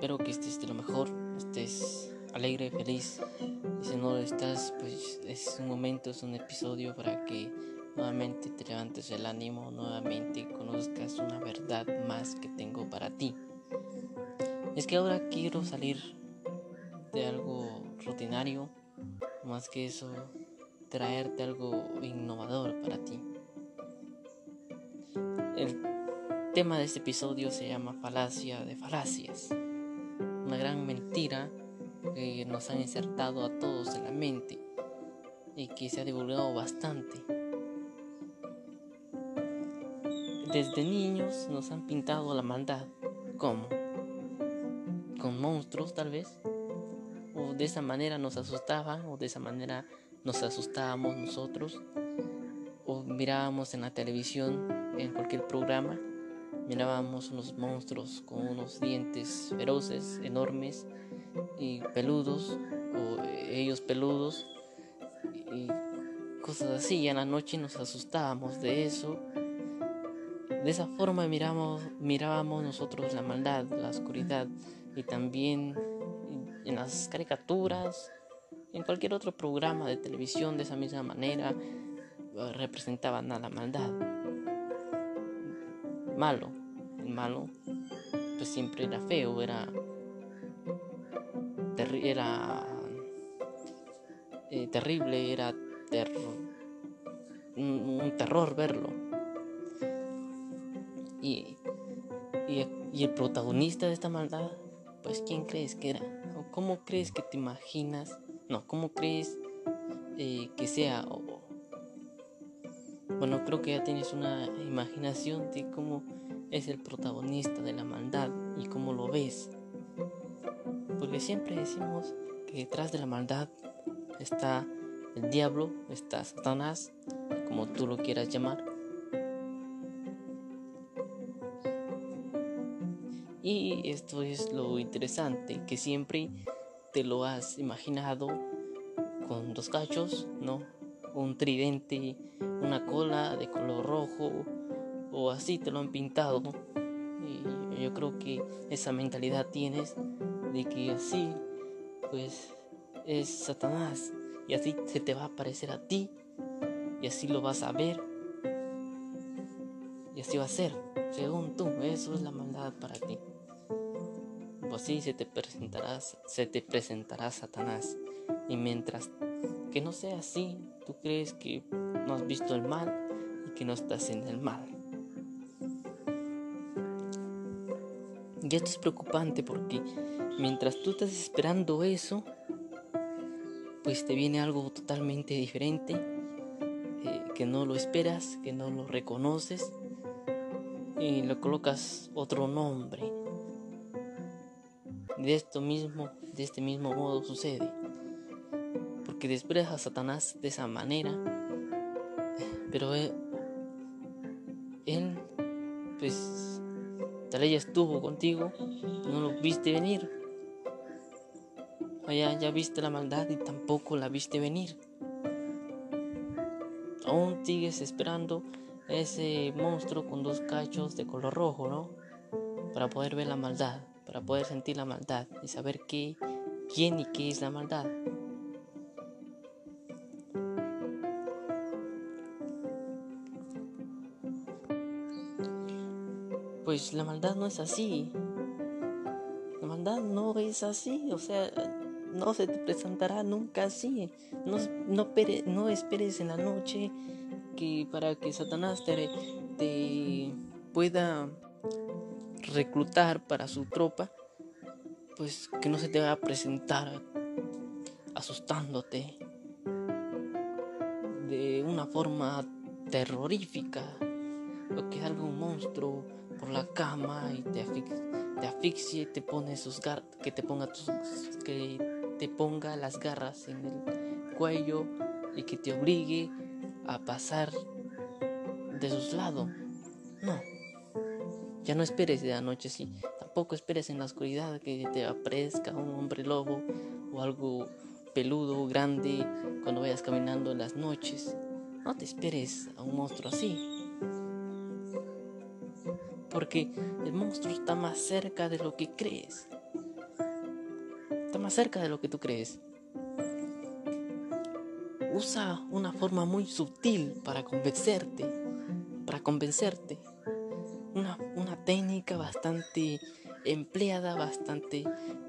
espero que estés de lo mejor, estés alegre, feliz. Y si no lo estás, pues es un momento, es un episodio para que nuevamente te levantes el ánimo, nuevamente conozcas una verdad más que tengo para ti. Es que ahora quiero salir de algo rutinario, más que eso, traerte algo innovador para ti. El tema de este episodio se llama Falacia de Falacias, una gran mentira que nos han insertado a todos en la mente y que se ha divulgado bastante. Desde niños nos han pintado la maldad. ¿Cómo? Con monstruos tal vez. O de esa manera nos asustaban o de esa manera nos asustábamos nosotros. O mirábamos en la televisión, en cualquier programa, mirábamos unos monstruos con unos dientes feroces, enormes y peludos, o ellos peludos, y cosas así. Y en la noche nos asustábamos de eso. De esa forma miramos, mirábamos nosotros la maldad, la oscuridad y también en las caricaturas, en cualquier otro programa de televisión de esa misma manera representaban a la maldad. Malo, malo pues siempre era feo, era era eh, terrible, era un, terror verlo. Y, y, el protagonista de esta maldad, pues ¿quién crees que era? ¿O ¿Cómo crees que te imaginas? No, ¿cómo crees eh, que sea? bueno, creo que ya tienes una imaginación de cómo es el protagonista de la maldad y cómo lo ves. Porque siempre decimos que detrás de la maldad está el diablo, está Satanás, como tú lo quieras llamar. Y esto es lo interesante, que siempre te lo has imaginado con dos cachos, ¿no? Un tridente, una cola de color rojo, o así te lo han pintado. Y yo creo que esa mentalidad tienes de que así, pues, es Satanás. Y así se te va a aparecer a ti. Y así lo vas a ver. Y así va a ser, según tú. Eso es la maldad para ti. Pues así se te presentará, se te presentará Satanás. Y mientras que no sea así, tú crees que no has visto el mal y que no estás en el mal. Y esto es preocupante porque mientras tú estás esperando eso, pues te viene algo totalmente diferente, eh, que no lo esperas, que no lo reconoces y le colocas otro nombre. De esto mismo, de este mismo modo sucede. Porque desprecias a Satanás de esa manera, pero Ella estuvo contigo, no lo viste venir. Allá ya viste la maldad y tampoco la viste venir. Aún sigues esperando ese monstruo con dos cachos de color rojo, ¿no? Para poder ver la maldad, para poder sentir la maldad y saber qué, quién y qué es la maldad. Pues la maldad no es así. La maldad no es así, o sea, no se te presentará nunca así. No, no, esperes en la noche que para que Satanás te, te pueda reclutar para su tropa, pues que no se te va a presentar asustándote de una forma terrorífica, lo que es algo monstruo por la cama y te, asfixia, y te pone sus garras, que te ponga tus, que te ponga las garras en el cuello y que te obligue a pasar de sus lados. No. Ya no esperes de la noche así. Tampoco esperes en la oscuridad que te aparezca un hombre lobo o algo peludo, grande, cuando vayas caminando en las noches. No te esperes a un monstruo así porque el monstruo está más cerca de lo que crees. Está más cerca de lo que tú crees. Usa una forma muy sutil para convencerte, para convencerte. Una, una técnica bastante empleada, bastante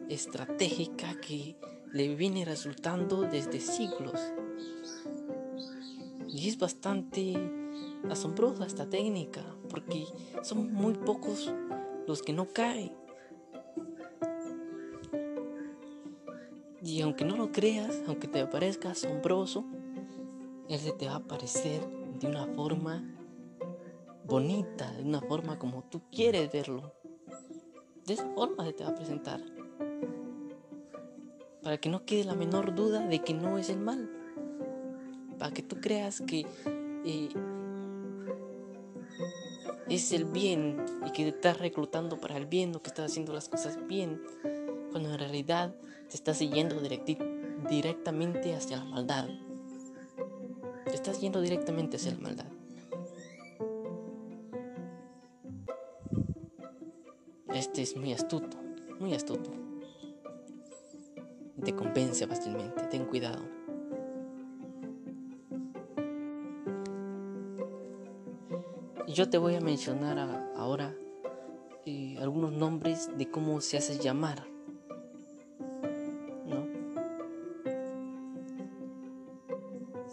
estratégica que le viene resultando desde siglos. Y es bastante asombrosa esta técnica, porque son muy pocos los que no caen. Y aunque no lo creas, aunque te parezca asombroso, Él se te va a aparecer de una forma bonita, de una forma como tú quieres verlo. De esa forma se te va a presentar. Para que no quede la menor duda de que no es el mal. Para que tú creas que eh, es el bien y que te estás reclutando para el bien o que estás haciendo las cosas bien. Cuando en realidad te estás yendo directamente hacia la maldad. Te estás yendo directamente hacia la maldad. Este es muy astuto, muy astuto. te convence fácilmente, ten cuidado. Yo te voy a mencionar ahora eh, algunos nombres de cómo se hace llamar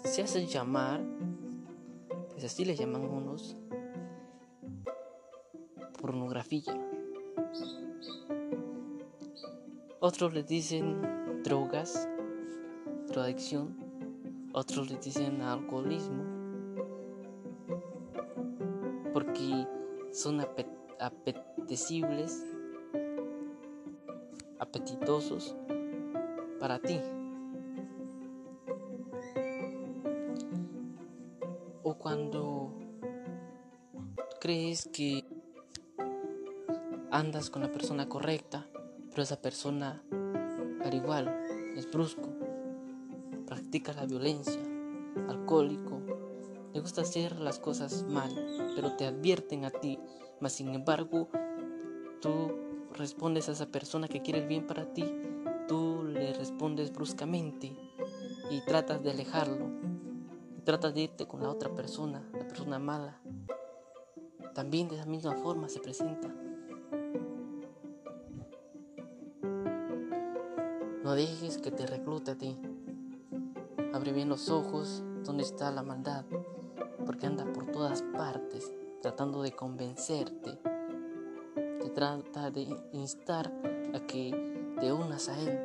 se hacen llamar, pues así les llaman unos, pornografía. Otros les dicen drogas, drogadicción. Otros les dicen alcoholismo. Porque son apetecibles, apetitosos para ti. cuando crees que andas con la persona correcta, pero esa persona al igual es brusco, practica la violencia, alcohólico, le gusta hacer las cosas mal, pero te advierten a ti, mas sin embargo tú respondes a esa persona que quiere el bien para ti, tú le respondes bruscamente y tratas de alejarlo. Tratas de irte con la otra persona, la persona mala, también de la misma forma se presenta. No dejes que te reclute a ti. Abre bien los ojos. Donde está la maldad, porque anda por todas partes tratando de convencerte. Te trata de instar a que te unas a él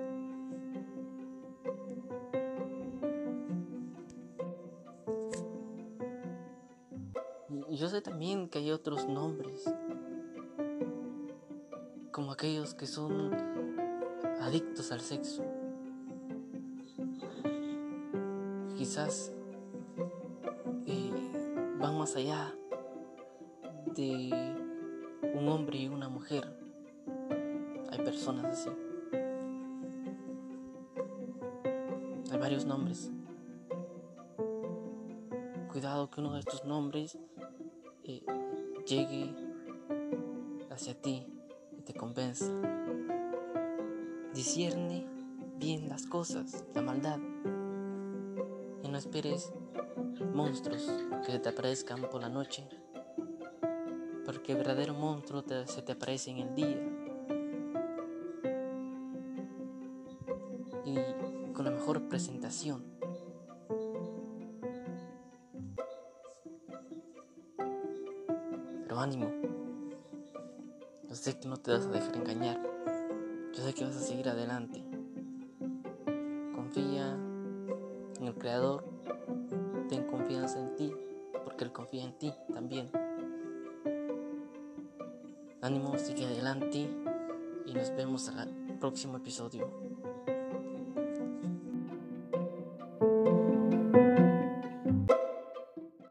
yo sé también que hay otros nombres, como aquellos que son adictos al sexo. Quizás van más allá de un hombre y una mujer. Hay personas así. Hay varios nombres. Cuidado que uno de estos nombres eh, llegue hacia ti y te convenza. Discierne bien las cosas, la maldad. Y no esperes monstruos que te aparezcan por la noche. Porque verdadero monstruo se te aparece en el día. Y con la mejor presentación. ánimo. Yo sé que no te vas a dejar engañar. Yo sé que vas a seguir adelante. Confía en el Creador. Ten confianza en ti, porque Él confía en ti también. Ánimo, sigue adelante y nos vemos al próximo episodio.